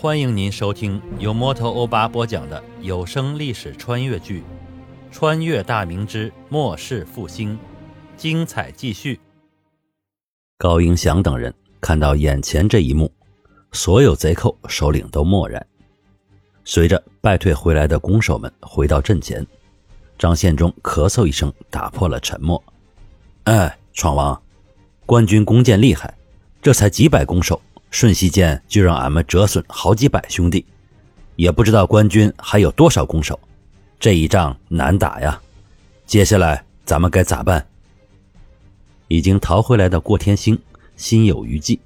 欢迎您收听由摩托欧巴播讲的有声历史穿越剧《穿越大明之末世复兴》，精彩继续。高迎祥等人看到眼前这一幕，所有贼寇首领都默然。随着败退回来的弓手们回到阵前，张献忠咳嗽一声，打破了沉默：“哎，闯王，官军弓箭厉害，这才几百弓手。”瞬息间就让俺们折损好几百兄弟，也不知道官军还有多少弓手，这一仗难打呀！接下来咱们该咋办？已经逃回来的过天星心有余悸。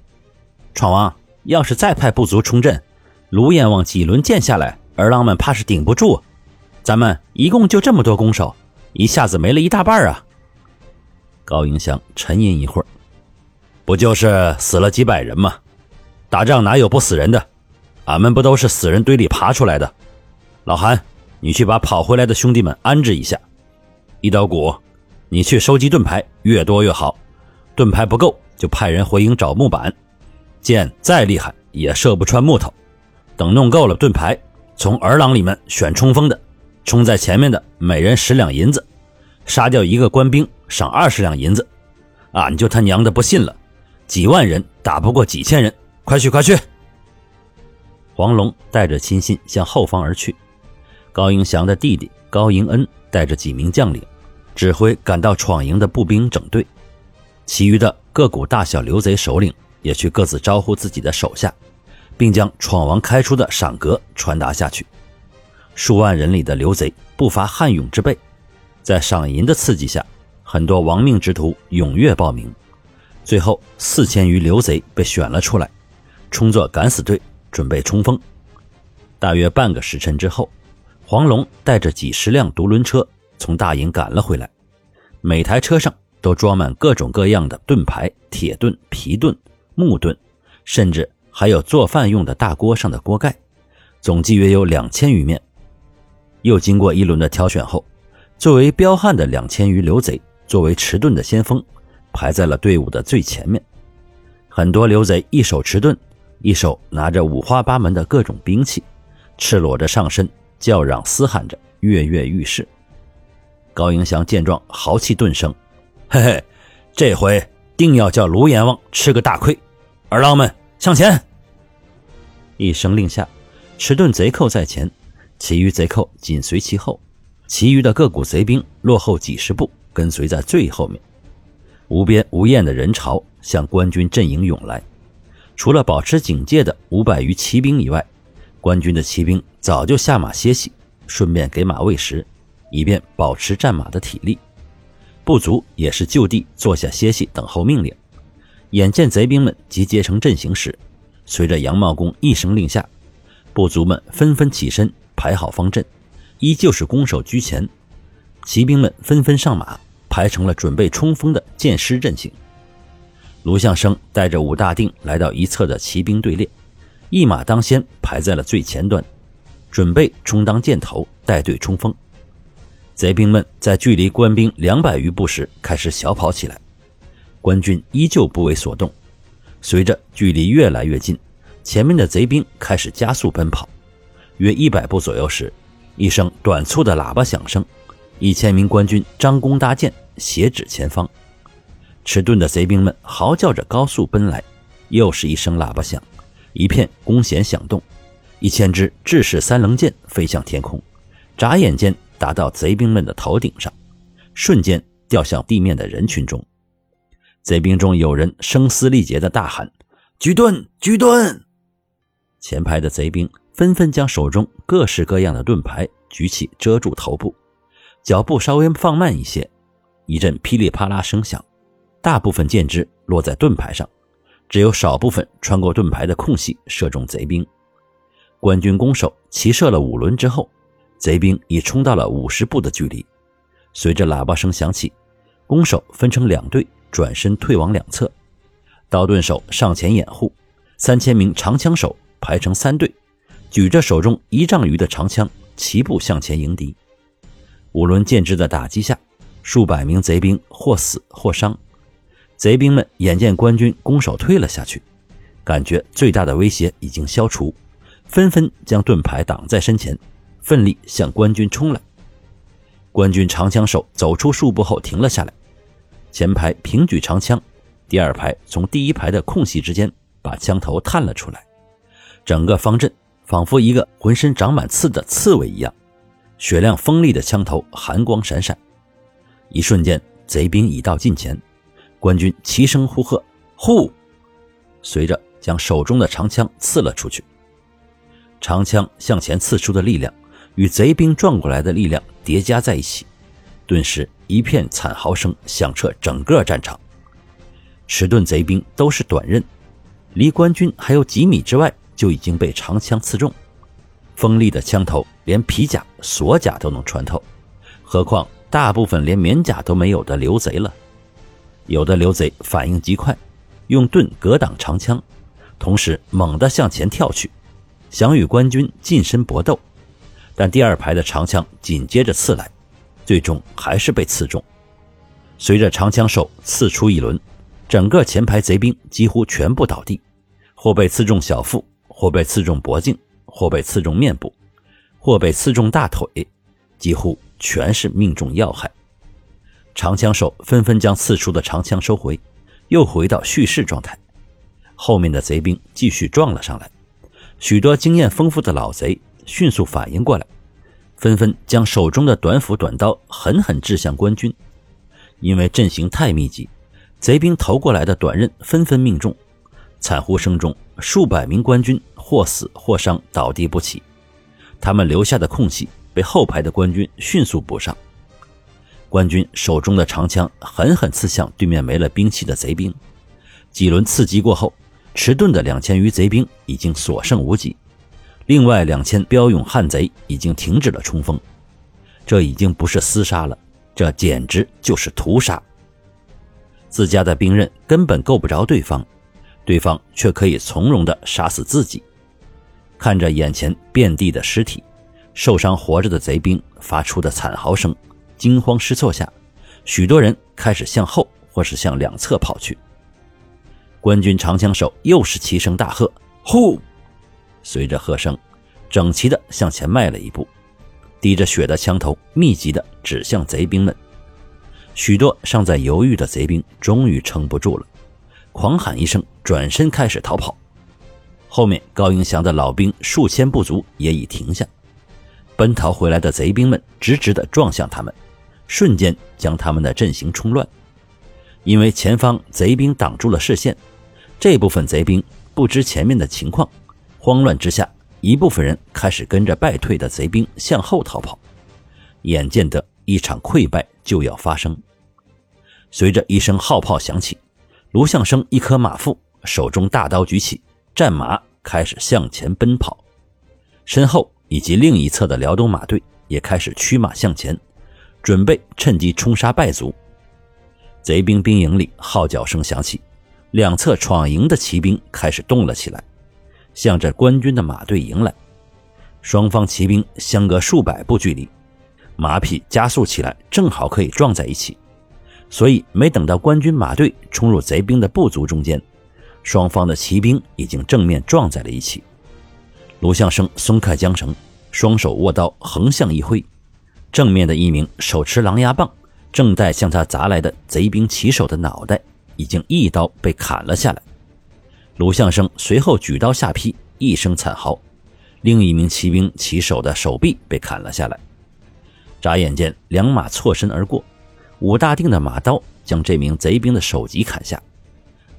闯王，要是再派部族冲阵，卢阎王几轮箭下来，儿郎们怕是顶不住。咱们一共就这么多弓手，一下子没了一大半啊！高迎祥沉吟一会儿，不就是死了几百人吗？打仗哪有不死人的？俺们不都是死人堆里爬出来的？老韩，你去把跑回来的兄弟们安置一下。一刀鼓，你去收集盾牌，越多越好。盾牌不够，就派人回营找木板。箭再厉害也射不穿木头。等弄够了盾牌，从儿郎里面选冲锋的，冲在前面的，每人十两银子。杀掉一个官兵，赏二十两银子。俺就他娘的不信了，几万人打不过几千人。快去快去！黄龙带着亲信向后方而去，高迎祥的弟弟高迎恩带着几名将领，指挥赶到闯营的步兵整队，其余的各股大小刘贼首领也去各自招呼自己的手下，并将闯王开出的赏格传达下去。数万人里的刘贼不乏悍勇之辈，在赏银的刺激下，很多亡命之徒踊跃报名，最后四千余刘贼被选了出来。充作敢死队，准备冲锋。大约半个时辰之后，黄龙带着几十辆独轮车从大营赶了回来，每台车上都装满各种各样的盾牌、铁盾、皮盾、木盾，甚至还有做饭用的大锅上的锅盖，总计约有两千余面。又经过一轮的挑选后，作为彪悍的两千余刘贼，作为迟钝的先锋，排在了队伍的最前面。很多刘贼一手持盾。一手拿着五花八门的各种兵器，赤裸着上身，叫嚷嘶喊着，跃跃欲试。高迎祥见状，豪气顿生：“嘿嘿，这回定要叫卢阎王吃个大亏！儿郎们向前！”一声令下，迟钝贼寇在前，其余贼寇紧随其后，其余的各股贼兵落后几十步，跟随在最后面。无边无厌的人潮向官军阵营涌来。除了保持警戒的五百余骑兵以外，官军的骑兵早就下马歇息，顺便给马喂食，以便保持战马的体力。部族也是就地坐下歇息，等候命令。眼见贼兵们集结成阵型时，随着杨茂公一声令下，部族们纷纷起身，排好方阵，依旧是攻守居前。骑兵们纷纷上马，排成了准备冲锋的箭矢阵型。卢相生带着武大定来到一侧的骑兵队列，一马当先排在了最前端，准备充当箭头带队冲锋。贼兵们在距离官兵两百余步时开始小跑起来，官军依旧不为所动。随着距离越来越近，前面的贼兵开始加速奔跑。约一百步左右时，一声短促的喇叭响声，一千名官军张弓搭箭，斜指前方。迟钝的贼兵们嚎叫着高速奔来，又是一声喇叭响，一片弓弦响动，一千支制式三棱箭飞向天空，眨眼间达到贼兵们的头顶上，瞬间掉向地面的人群中。贼兵中有人声嘶力竭地大喊：“举盾，举盾！”前排的贼兵纷纷将手中各式各样的盾牌举起遮住头部，脚步稍微放慢一些，一阵噼里啪啦声响。大部分箭支落在盾牌上，只有少部分穿过盾牌的空隙射中贼兵。官军弓手齐射了五轮之后，贼兵已冲到了五十步的距离。随着喇叭声响起，弓手分成两队，转身退往两侧，刀盾手上前掩护。三千名长枪手排成三队，举着手中一丈余的长枪，齐步向前迎敌。五轮箭支的打击下，数百名贼兵或死或伤。贼兵们眼见官军弓手退了下去，感觉最大的威胁已经消除，纷纷将盾牌挡在身前，奋力向官军冲来。官军长枪手走出数步后停了下来，前排平举长枪，第二排从第一排的空隙之间把枪头探了出来，整个方阵仿佛一个浑身长满刺的刺猬一样，雪亮锋利的枪头寒光闪闪。一瞬间，贼兵已到近前，官军齐声呼喝：“呼！”随着将手中的长枪刺了出去，长枪向前刺出的力量与贼兵撞过来的力量。叠加在一起，顿时一片惨嚎声响彻整个战场。迟钝贼兵都是短刃，离官军还有几米之外就已经被长枪刺中。锋利的枪头连皮甲、锁甲都能穿透，何况大部分连棉甲都没有的刘贼了。有的刘贼反应极快，用盾格挡长枪，同时猛地向前跳去，想与官军近身搏斗。但第二排的长枪紧接着刺来，最终还是被刺中。随着长枪手刺出一轮，整个前排贼兵几乎全部倒地，或被刺中小腹，或被刺中脖颈，或被刺中面部，或被刺中大腿，几乎全是命中要害。长枪手纷纷将刺出的长枪收回，又回到蓄势状态。后面的贼兵继续撞了上来，许多经验丰富的老贼。迅速反应过来，纷纷将手中的短斧、短刀狠狠掷向官军。因为阵型太密集，贼兵投过来的短刃纷纷命中，惨呼声中，数百名官军或死或伤，倒地不起。他们留下的空隙被后排的官军迅速补上。官军手中的长枪狠狠刺向对面没了兵器的贼兵。几轮刺击过后，迟钝的两千余贼兵已经所剩无几。另外两千骠勇悍贼已经停止了冲锋，这已经不是厮杀了，这简直就是屠杀。自家的兵刃根本够不着对方，对方却可以从容地杀死自己。看着眼前遍地的尸体，受伤活着的贼兵发出的惨嚎声，惊慌失措下，许多人开始向后或是向两侧跑去。官军长枪手又是齐声大喝：“呼！”随着喝声，整齐地向前迈了一步，滴着血的枪头密集地指向贼兵们。许多尚在犹豫的贼兵终于撑不住了，狂喊一声，转身开始逃跑。后面高迎祥的老兵数千不足也已停下，奔逃回来的贼兵们直直地撞向他们，瞬间将他们的阵型冲乱。因为前方贼兵挡住了视线，这部分贼兵不知前面的情况。慌乱之下，一部分人开始跟着败退的贼兵向后逃跑，眼见得一场溃败就要发生。随着一声号炮响起，卢相生一颗马腹，手中大刀举起，战马开始向前奔跑，身后以及另一侧的辽东马队也开始驱马向前，准备趁机冲杀败族。贼兵兵营里号角声响起，两侧闯营的骑兵开始动了起来。向着官军的马队迎来，双方骑兵相隔数百步距离，马匹加速起来，正好可以撞在一起。所以，没等到官军马队冲入贼兵的部族中间，双方的骑兵已经正面撞在了一起。卢相生松开缰绳，双手握刀横向一挥，正面的一名手持狼牙棒，正在向他砸来的贼兵骑手的脑袋，已经一刀被砍了下来。鲁相生随后举刀下劈，一声惨嚎，另一名骑兵骑手的手臂被砍了下来。眨眼间，两马错身而过，武大定的马刀将这名贼兵的首级砍下，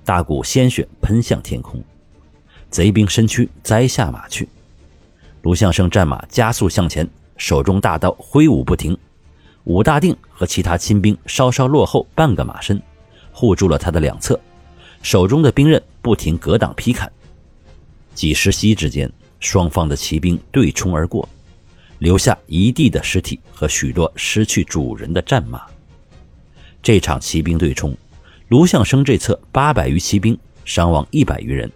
大股鲜血喷向天空，贼兵身躯栽下马去。鲁相生战马加速向前，手中大刀挥舞不停。武大定和其他亲兵稍稍落后半个马身，护住了他的两侧。手中的兵刃不停格挡劈砍，几十息之间，双方的骑兵对冲而过，留下一地的尸体和许多失去主人的战马。这场骑兵对冲，卢相生这侧八百余骑兵伤亡一百余人，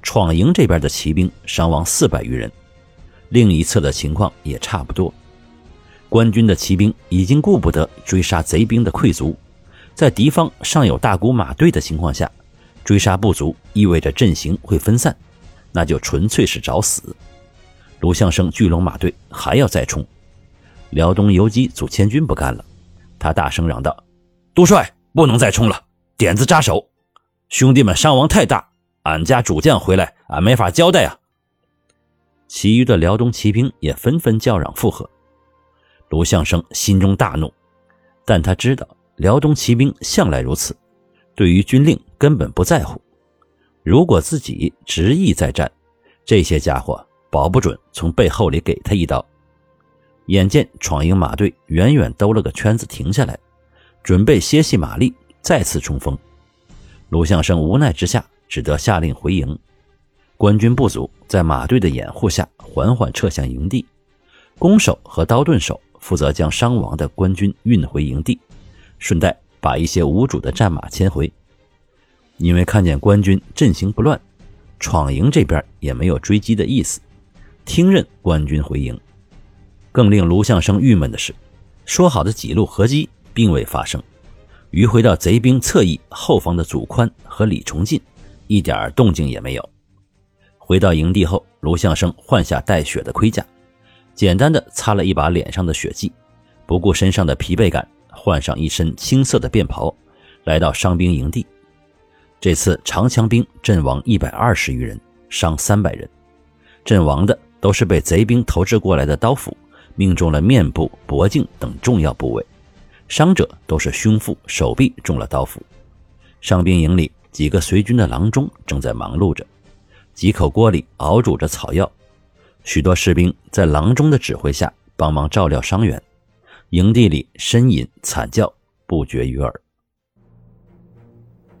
闯营这边的骑兵伤亡四百余人，另一侧的情况也差不多。官军的骑兵已经顾不得追杀贼兵的溃卒，在敌方尚有大股马队的情况下。追杀不足意味着阵型会分散，那就纯粹是找死。卢相生巨龙马队还要再冲。辽东游击祖千军不干了，他大声嚷道：“督帅，不能再冲了，点子扎手！兄弟们伤亡太大，俺家主将回来，俺没法交代啊！”其余的辽东骑兵也纷纷叫嚷附和。卢相生心中大怒，但他知道辽东骑兵向来如此，对于军令根本不在乎。如果自己执意再战，这些家伙保不准从背后里给他一刀。眼见闯营马队远远兜了个圈子停下来，准备歇息马力，再次冲锋。卢相生无奈之下，只得下令回营。官军部族在马队的掩护下缓缓撤向营地，弓手和刀盾手负责将伤亡的官军运回营地，顺带把一些无主的战马牵回。因为看见官军阵型不乱，闯营这边也没有追击的意思，听任官军回营。更令卢相生郁闷的是，说好的几路合击并未发生，迂回到贼兵侧翼后方的祖宽和李崇进，一点动静也没有。回到营地后，卢相生换下带血的盔甲，简单的擦了一把脸上的血迹，不顾身上的疲惫感，换上一身青色的便袍，来到伤兵营地。这次长枪兵阵亡一百二十余人，伤三百人，阵亡的都是被贼兵投掷过来的刀斧。命中了面部、脖颈等重要部位，伤者都是胸腹、手臂中了刀斧。伤兵营里几个随军的郎中正在忙碌着，几口锅里熬煮着草药。许多士兵在郎中的指挥下帮忙照料伤员，营地里呻吟惨叫不绝于耳。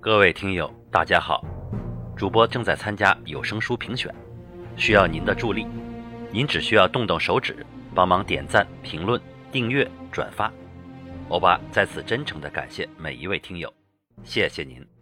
各位听友，大家好，主播正在参加有声书评选，需要您的助力，您只需要动动手指。帮忙点赞、评论、订阅、转发，欧巴在此真诚的感谢每一位听友，谢谢您。